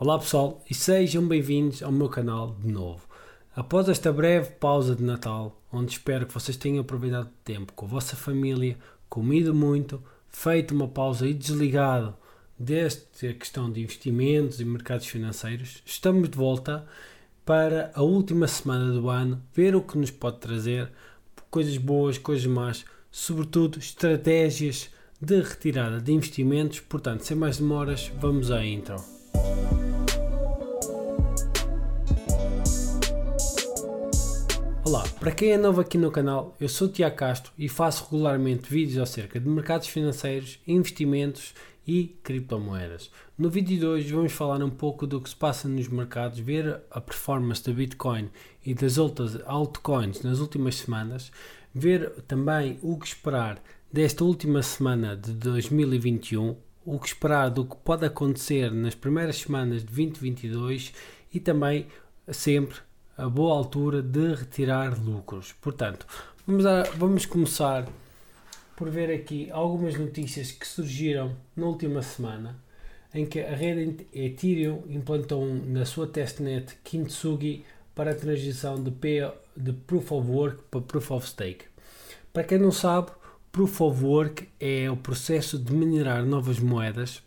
Olá pessoal e sejam bem-vindos ao meu canal de novo. Após esta breve pausa de Natal, onde espero que vocês tenham aproveitado o tempo com a vossa família, comido muito, feito uma pausa e desligado desta questão de investimentos e mercados financeiros, estamos de volta para a última semana do ano, ver o que nos pode trazer, coisas boas, coisas más, sobretudo estratégias de retirada de investimentos. Portanto, sem mais demoras, vamos à intro. Olá, para quem é novo aqui no canal, eu sou o Tiago Castro e faço regularmente vídeos acerca de mercados financeiros, investimentos e criptomoedas. No vídeo de hoje vamos falar um pouco do que se passa nos mercados, ver a performance da Bitcoin e das outras altcoins nas últimas semanas, ver também o que esperar desta última semana de 2021, o que esperar do que pode acontecer nas primeiras semanas de 2022 e também sempre a boa altura de retirar lucros. Portanto, vamos, a, vamos começar por ver aqui algumas notícias que surgiram na última semana em que a rede Ethereum implantou na sua testnet Kintsugi para a transição de, P, de Proof of Work para Proof of Stake. Para quem não sabe, Proof of Work é o processo de minerar novas moedas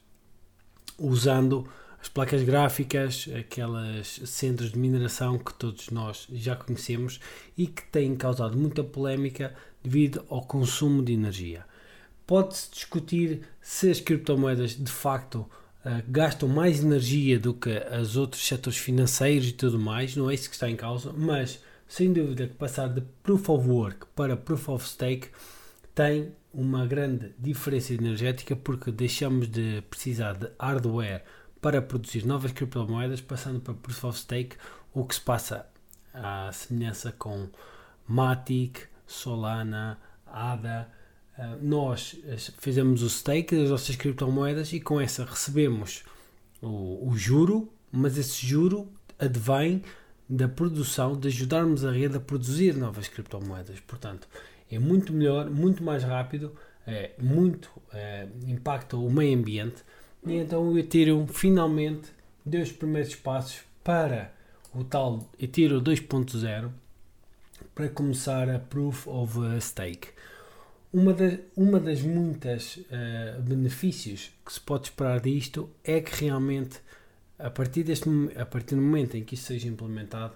usando as placas gráficas, aquelas centros de mineração que todos nós já conhecemos e que têm causado muita polémica devido ao consumo de energia. Pode-se discutir se as criptomoedas de facto uh, gastam mais energia do que os outros setores financeiros e tudo mais, não é isso que está em causa, mas sem dúvida que passar de Proof of Work para Proof of Stake tem uma grande diferença energética porque deixamos de precisar de hardware para produzir novas criptomoedas, passando para Proof of Stake, o que se passa à semelhança com Matic, Solana, ADA. Uh, nós fizemos o stake das nossas criptomoedas e com essa recebemos o, o juro, mas esse juro advém da produção, de ajudarmos a rede a produzir novas criptomoedas. Portanto, é muito melhor, muito mais rápido, é, muito é, impacta o meio ambiente e então o Ethereum finalmente deu os primeiros passos para o tal Ethereum 2.0 para começar a Proof of Stake. Uma, das uma das muitas uh, benefícios que se pode esperar disto é que realmente a partir, deste, a partir do momento em que isso seja implementado,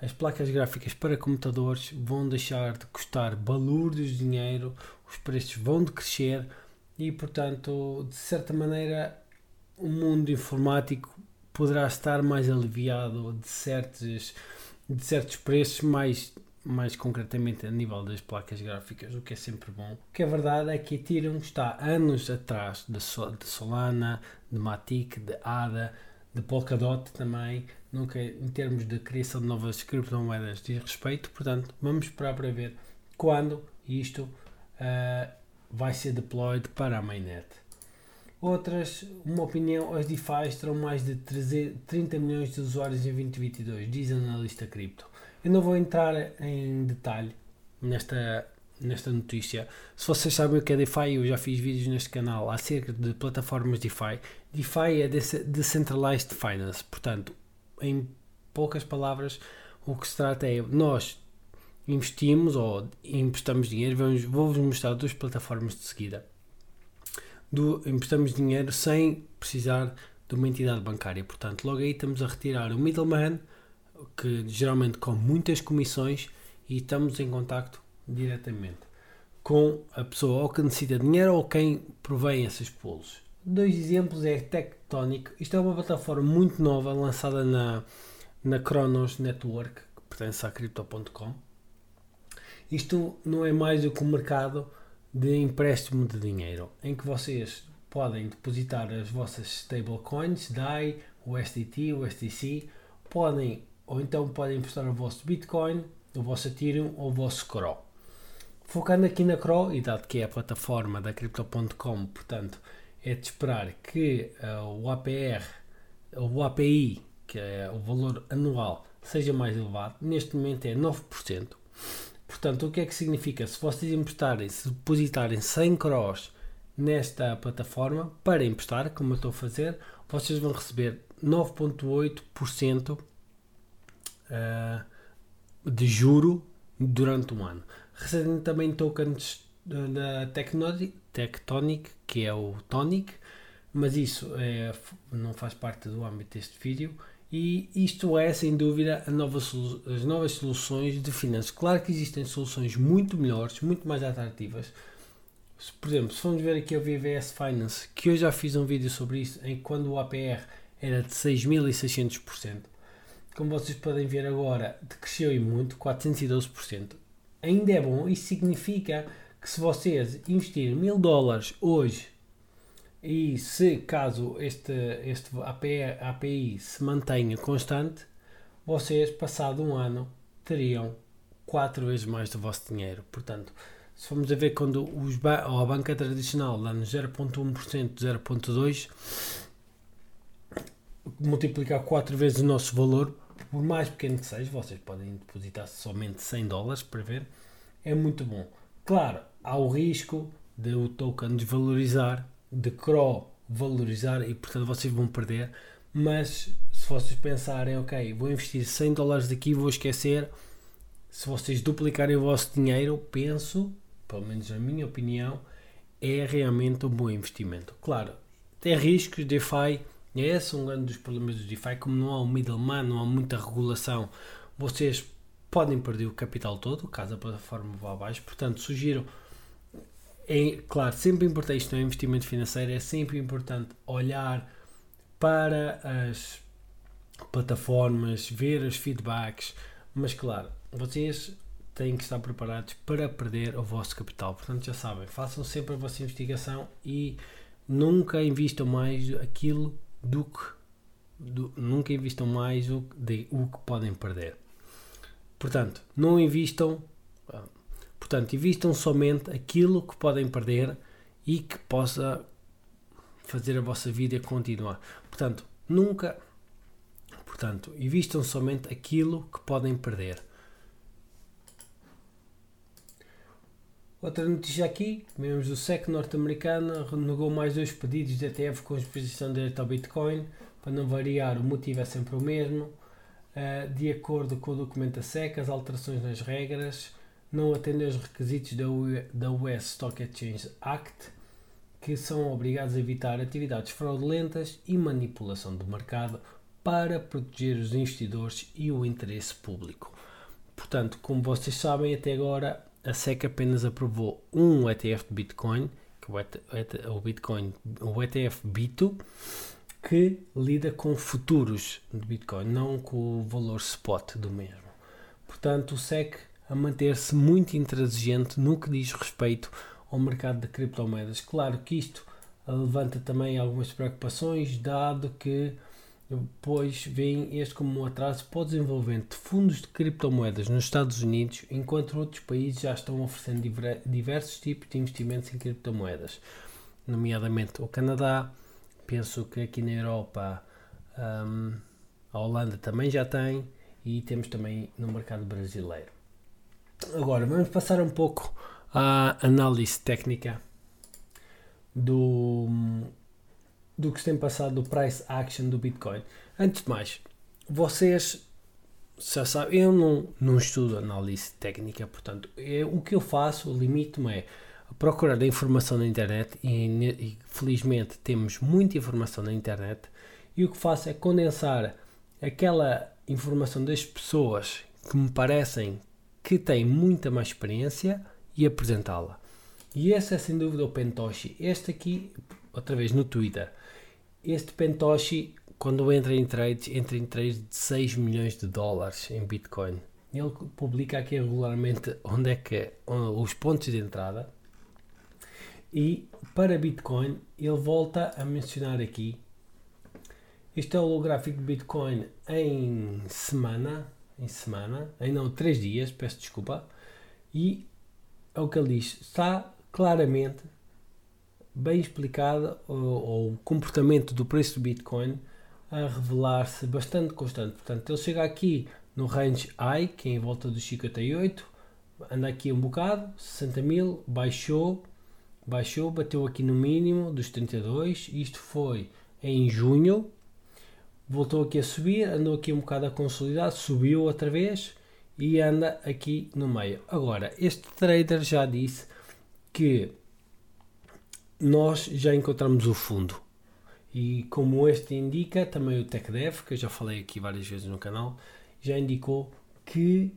as placas gráficas para computadores vão deixar de custar balúrdios de dinheiro, os preços vão decrescer e, portanto, de certa maneira, o mundo informático poderá estar mais aliviado de certos, de certos preços, mais, mais concretamente a nível das placas gráficas, o que é sempre bom. O que é verdade é que Ethereum está anos atrás de, de Solana, de Matic, de ADA, de Polkadot também, nunca em termos de criação de novas criptomoedas de respeito, portanto vamos esperar para ver quando isto uh, vai ser deployed para a mainnet. Outras, uma opinião, as DeFi terão mais de 30 milhões de usuários em 2022, diz analista cripto. Eu não vou entrar em detalhe nesta, nesta notícia. Se vocês sabem o que é DeFi, eu já fiz vídeos neste canal acerca de plataformas DeFi. DeFi é Decentralized Finance, portanto, em poucas palavras, o que se trata é nós investimos ou emprestamos dinheiro. Vou-vos mostrar duas plataformas de seguida do emprestamos dinheiro sem precisar de uma entidade bancária. Portanto, logo aí estamos a retirar o middleman, que geralmente com muitas comissões, e estamos em contacto diretamente com a pessoa ou que necessita dinheiro ou quem provém esses polos. Dois exemplos é Tectonic. Isto é uma plataforma muito nova lançada na, na Cronos Network, que pertence à Crypto.com. Isto não é mais do que um mercado de empréstimo de dinheiro, em que vocês podem depositar as vossas stablecoins, DAI, USDT, USDC, podem ou então podem emprestar o vosso Bitcoin, o vosso Ethereum ou o vosso CRO. Focando aqui na CRO, e dado que é a plataforma da Crypto.com, portanto, é de esperar que uh, o APR, o API, que é o valor anual, seja mais elevado. Neste momento é 9%. Portanto, o que é que significa? Se vocês emprestarem, se depositarem 100 CROs nesta plataforma para emprestar, como eu estou a fazer, vocês vão receber 9,8% uh, de juro durante um ano. Recebem também tokens da Tectonic, Tectonic, que é o Tonic, mas isso é, não faz parte do âmbito deste vídeo. E isto é, sem dúvida, nova, as novas soluções de finanças. Claro que existem soluções muito melhores, muito mais atrativas. Por exemplo, se formos ver aqui o VVS Finance, que eu já fiz um vídeo sobre isso, em quando o APR era de 6.600%. Como vocês podem ver agora, cresceu e muito, 412%. Ainda é bom, isso significa que se vocês investirem mil dólares hoje e se caso este, este API, API se mantenha constante, vocês passado um ano teriam quatro vezes mais do vosso dinheiro. Portanto, se formos a ver quando os ba a banca tradicional dá-nos 0.1%, 0.2%, multiplicar quatro vezes o nosso valor, por mais pequeno que seja, vocês podem depositar somente 100 dólares para ver, é muito bom. Claro, há o risco de o token desvalorizar, de CRO valorizar e portanto vocês vão perder. Mas se vocês pensarem, ok, vou investir 100 dólares daqui, vou esquecer. Se vocês duplicarem o vosso dinheiro, penso, pelo menos na minha opinião, é realmente um bom investimento. Claro, tem riscos, DeFi, esse é um grande dos problemas do DeFi, como não há um middleman, não há muita regulação, vocês podem perder o capital todo, caso a plataforma vá abaixo, portanto sugiro é claro, sempre importante, isto é um investimento financeiro, é sempre importante olhar para as plataformas, ver os feedbacks, mas claro, vocês têm que estar preparados para perder o vosso capital. Portanto, já sabem, façam sempre a vossa investigação e nunca invistam mais aquilo do que do, nunca invistam mais o, de, o que podem perder. Portanto, não invistam Portanto, invistam somente aquilo que podem perder e que possa fazer a vossa vida continuar. Portanto, nunca. Portanto, invistam somente aquilo que podem perder. Outra notícia aqui, membros do SEC norte-americano renegou mais dois pedidos de ETF com exposição direta ao Bitcoin. Para não variar, o motivo é sempre o mesmo. Uh, de acordo com o documento da SEC, as alterações nas regras não atendem aos requisitos da, da US Stock Exchange Act, que são obrigados a evitar atividades fraudulentas e manipulação do mercado para proteger os investidores e o interesse público. Portanto, como vocês sabem, até agora a SEC apenas aprovou um ETF de Bitcoin, que é o Bitcoin, o ETF Bito, que lida com futuros de Bitcoin, não com o valor spot do mesmo. Portanto, o SEC a manter-se muito intransigente no que diz respeito ao mercado de criptomoedas. Claro que isto levanta também algumas preocupações, dado que depois vem este como um atraso para o desenvolvimento de fundos de criptomoedas nos Estados Unidos, enquanto outros países já estão oferecendo diversos tipos de investimentos em criptomoedas, nomeadamente o Canadá, penso que aqui na Europa um, a Holanda também já tem e temos também no mercado brasileiro. Agora, vamos passar um pouco à análise técnica do, do que se tem passado do price action do Bitcoin. Antes de mais, vocês já sabem, eu não, não estudo análise técnica, portanto, eu, o que eu faço, o limite é procurar informação na internet e, e felizmente temos muita informação na internet e o que faço é condensar aquela informação das pessoas que me parecem que tem muita mais experiência e apresentá-la. E esse é sem dúvida o Pentoshi. Este aqui, outra vez no Twitter, este Pentoshi, quando entra em trades, entra em trades de 6 milhões de dólares em Bitcoin. Ele publica aqui regularmente onde é que os pontos de entrada. E para Bitcoin, ele volta a mencionar aqui. Este é o gráfico de Bitcoin em semana, em semana, em não, três dias, peço desculpa, e é o que ele diz, está claramente bem explicado o, comportamento do preço do Bitcoin a revelar-se bastante constante. Portanto, ele chega aqui no range high, que é em volta dos 58, anda aqui um bocado, 60 mil, baixou, baixou, bateu aqui no mínimo dos 32, isto foi em junho, voltou aqui a subir, andou aqui um bocado a consolidar, subiu outra vez e anda aqui no meio. Agora, este trader já disse que nós já encontramos o fundo. E como este indica, também o TechDev, que eu já falei aqui várias vezes no canal, já indicou que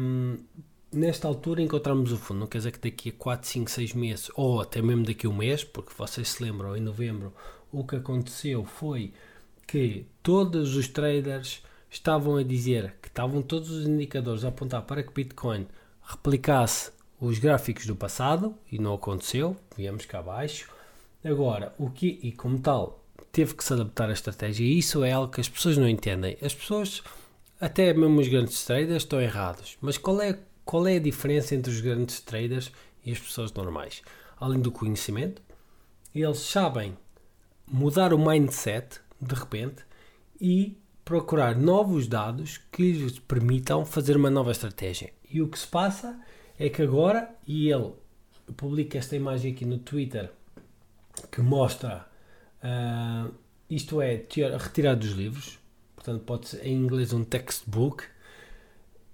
um, nesta altura encontramos o fundo. Não quer dizer que daqui a 4, 5, 6 meses, ou até mesmo daqui a um mês, porque vocês se lembram, em novembro, o que aconteceu foi que todos os traders estavam a dizer que estavam todos os indicadores a apontar para que Bitcoin replicasse os gráficos do passado e não aconteceu, viemos cá abaixo. Agora, o que e como tal, teve que se adaptar à estratégia e isso é algo que as pessoas não entendem. As pessoas, até mesmo os grandes traders, estão errados. Mas qual é, qual é a diferença entre os grandes traders e as pessoas normais? Além do conhecimento, eles sabem mudar o mindset de repente e procurar novos dados que lhes permitam fazer uma nova estratégia. E o que se passa é que agora, e ele publica esta imagem aqui no Twitter que mostra uh, isto é retirado dos livros, portanto pode ser em inglês um textbook,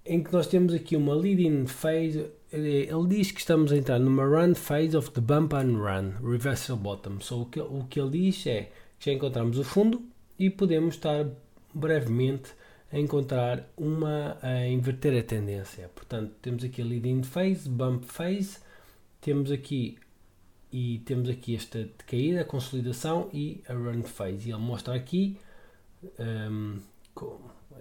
em que nós temos aqui uma leading phase. Ele diz que estamos a entrar numa run phase of the bump and run, reversal bottom. So, o, que, o que ele diz é já encontramos o fundo e podemos estar brevemente a encontrar uma a inverter a tendência. Portanto, temos aqui a leading phase, bump phase, temos aqui e temos aqui esta caída, consolidação e a run phase. E ele mostra aqui um,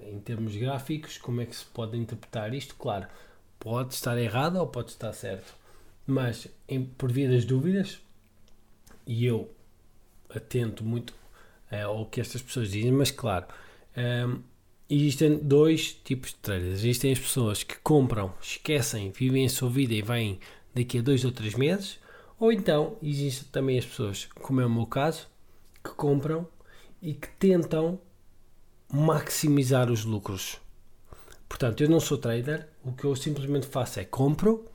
em termos gráficos como é que se pode interpretar isto. Claro, pode estar errado ou pode estar certo, mas em, por via das dúvidas, e eu atento muito uh, ao que estas pessoas dizem, mas claro. Um, existem dois tipos de traders. Existem as pessoas que compram, esquecem, vivem a sua vida e vêm daqui a dois ou três meses. Ou então existem também as pessoas, como é o meu caso, que compram e que tentam maximizar os lucros. Portanto, eu não sou trader, o que eu simplesmente faço é compro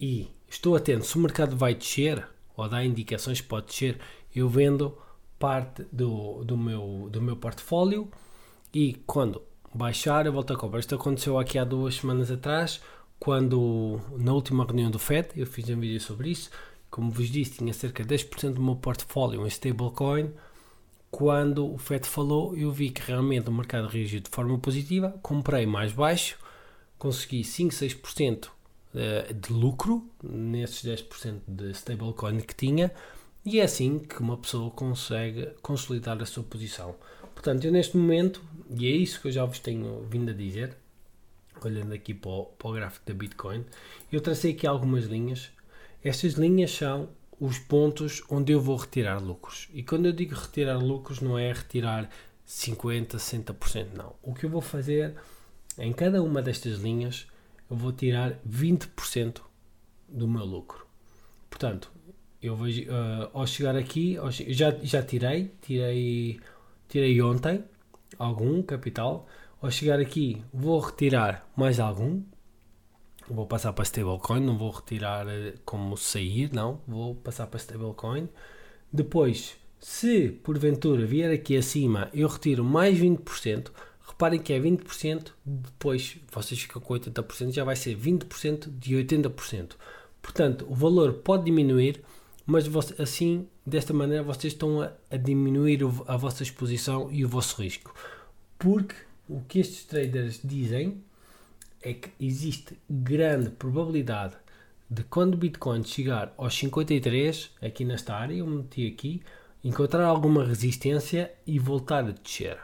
e estou atento. Se o mercado vai descer ou dá indicações que pode descer, eu vendo parte do, do, meu, do meu portfólio e quando baixar eu volto a comprar. Isto aconteceu aqui há duas semanas atrás, quando na última reunião do FED, eu fiz um vídeo sobre isso, como vos disse, tinha cerca de 10% do meu portfólio em stablecoin. Quando o FED falou, eu vi que realmente o mercado reagiu de forma positiva, comprei mais baixo, consegui 5, 6% eh, de lucro nesses 10% de stablecoin que tinha, e é assim que uma pessoa consegue consolidar a sua posição. Portanto, eu neste momento, e é isso que eu já vos tenho vindo a dizer, olhando aqui para o, para o gráfico da Bitcoin, eu tracei aqui algumas linhas. Estas linhas são os pontos onde eu vou retirar lucros. E quando eu digo retirar lucros, não é retirar 50%, 60%, não. O que eu vou fazer, em cada uma destas linhas, eu vou tirar 20% do meu lucro. Portanto, eu vejo, uh, ao chegar aqui, ao, já, já tirei, tirei tirei ontem algum capital. Ao chegar aqui, vou retirar mais algum. Vou passar para stablecoin, não vou retirar eh, como sair, não. Vou passar para stablecoin. Depois, se porventura vier aqui acima, eu retiro mais 20%. Reparem que é 20%, depois vocês ficam com 80%, já vai ser 20% de 80%. Portanto, o valor pode diminuir, mas assim, desta maneira, vocês estão a, a diminuir o, a vossa exposição e o vosso risco. Porque o que estes traders dizem é que existe grande probabilidade de quando o Bitcoin chegar aos 53, aqui nesta área, eu meti aqui, encontrar alguma resistência e voltar a descer.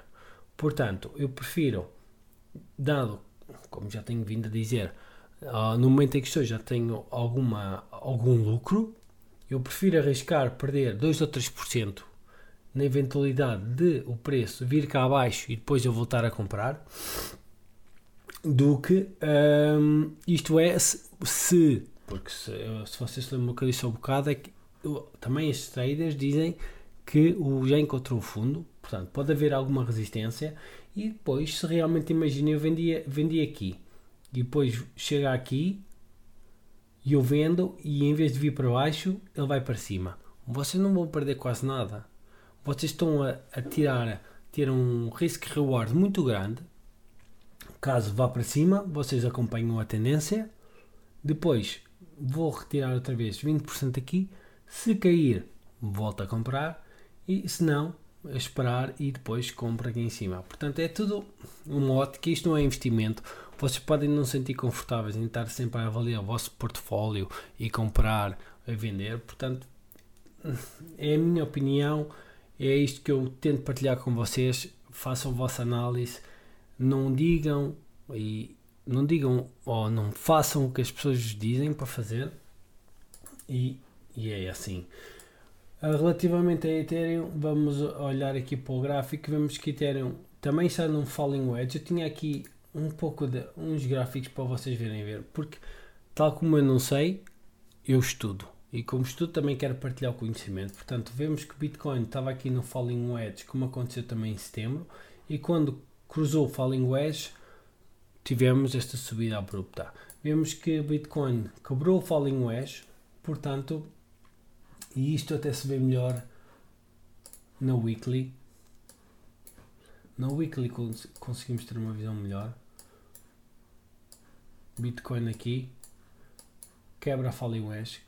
Portanto, eu prefiro, dado, como já tenho vindo a dizer, uh, no momento em que estou já tenho alguma, algum lucro, eu prefiro arriscar perder 2 ou 3% na eventualidade de o preço vir cá abaixo e depois eu voltar a comprar do que um, isto é se, porque se, se vocês se lembram que eu disse há um bocado é que também estes traders dizem que o, já encontrou o fundo portanto pode haver alguma resistência e depois se realmente imaginem eu vendi, vendi aqui e depois chega aqui e eu vendo e em vez de vir para baixo, ele vai para cima. Vocês não vão perder quase nada. Vocês estão a, a tirar, ter um risk-reward muito grande. Caso vá para cima, vocês acompanham a tendência. Depois vou retirar outra vez 20% aqui. Se cair, volto a comprar. E se não, esperar e depois compra aqui em cima. Portanto, é tudo um mote que isto não é investimento. Vocês podem não sentir confortáveis em estar sempre a avaliar o vosso portfólio e comprar a vender. Portanto, é a minha opinião, é isto que eu tento partilhar com vocês. Façam a vossa análise, não digam e não digam ou não façam o que as pessoas dizem para fazer e, e é assim. Ah, relativamente a Ethereum, vamos olhar aqui para o gráfico, vemos que Ethereum também está num falling wedge. Eu tinha aqui um pouco de uns gráficos para vocês verem ver, porque tal como eu não sei, eu estudo. E como estudo também quero partilhar o conhecimento. Portanto, vemos que Bitcoin estava aqui no falling wedge, como aconteceu também em setembro, e quando cruzou o falling wedge, tivemos esta subida abrupta. Vemos que Bitcoin quebrou o falling wedge, portanto, e isto até se vê melhor na weekly. Na weekly conseguimos ter uma visão melhor. Bitcoin aqui quebra a falling wedge,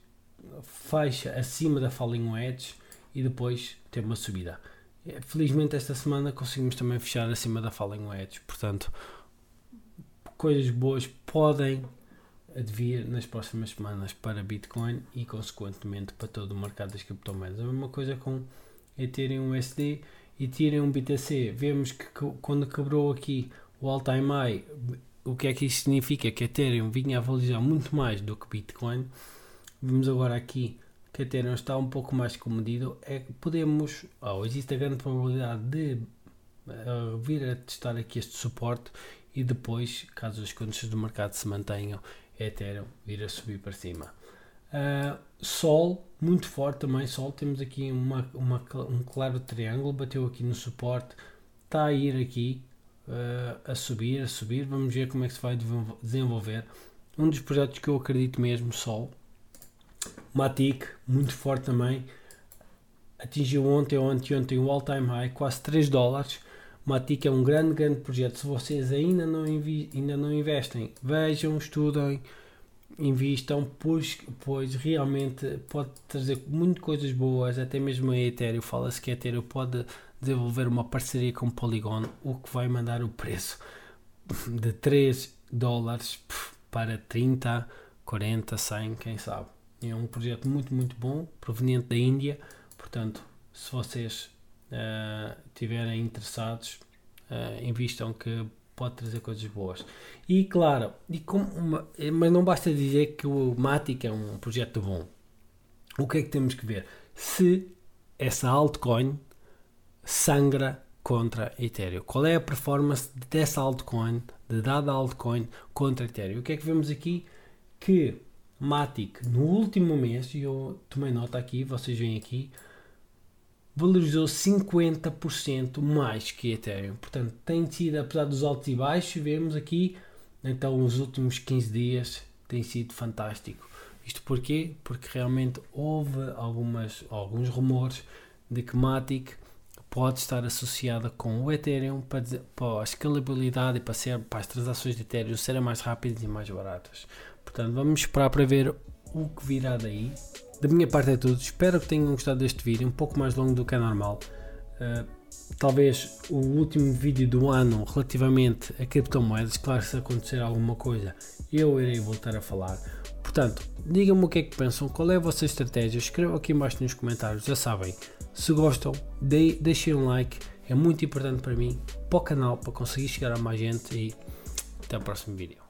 fecha acima da falling wedge e depois tem uma subida. Felizmente esta semana conseguimos também fechar acima da falling wedge, portanto coisas boas podem advir nas próximas semanas para Bitcoin e consequentemente para todo o mercado das criptomoedas. A mesma coisa com Ethereum USD e Ethereum BTC. Vemos que quando quebrou aqui o all-time high, o que é que isso significa? Que Ethereum vinha a valorizar muito mais do que Bitcoin. Vemos agora aqui que Ethereum está um pouco mais comedido. É que podemos, oh, existe a grande probabilidade de uh, vir a testar aqui este suporte e depois, caso as condições do mercado se mantenham, Ethereum vir a subir para cima. Uh, Sol, muito forte também. Sol, temos aqui uma, uma, um claro triângulo, bateu aqui no suporte, está a ir aqui uh, a subir, a subir. Vamos ver como é que se vai desenvolver. Um dos projetos que eu acredito mesmo, Sol. Matic, muito forte também. Atingiu ontem ou anteontem o all-time high, quase 3 dólares. Matic é um grande, grande projeto. Se vocês ainda não, ainda não investem, vejam, estudem, invistam, pois, pois realmente pode trazer muito coisas boas. Até mesmo a Ethereum fala-se que a Ethereum pode desenvolver uma parceria com Polygon, o que vai mandar o preço de 3 dólares para 30, 40, 100, quem sabe. É um projeto muito, muito bom, proveniente da Índia. Portanto, se vocês uh, interessados, uh, invistam que pode trazer coisas boas. E claro, e uma, mas não basta dizer que o Matic é um projeto bom. O que é que temos que ver? Se essa altcoin sangra contra Ethereum. Qual é a performance dessa altcoin, de dada altcoin contra Ethereum? O que é que vemos aqui? Que Matic no último mês, e eu tomei nota aqui, vocês veem aqui, valorizou 50% mais que Ethereum. Portanto, tem sido, apesar dos altos e baixos, vemos aqui, então, os últimos 15 dias tem sido fantástico. Isto porquê? Porque realmente houve algumas, alguns rumores de que Matic pode estar associada com o Ethereum para, para a escalabilidade e para, ser, para as transações de Ethereum serem mais rápidas e mais baratas. Portanto, vamos esperar para ver o que virá daí. Da minha parte é tudo. Espero que tenham gostado deste vídeo, um pouco mais longo do que é normal. Uh, talvez o último vídeo do ano relativamente a criptomoedas. Claro, se acontecer alguma coisa, eu irei voltar a falar. Portanto, digam-me o que é que pensam, qual é a vossa estratégia. Escrevam aqui embaixo nos comentários. Já sabem, se gostam, de deixem um like. É muito importante para mim, para o canal, para conseguir chegar a mais gente. E até o próximo vídeo.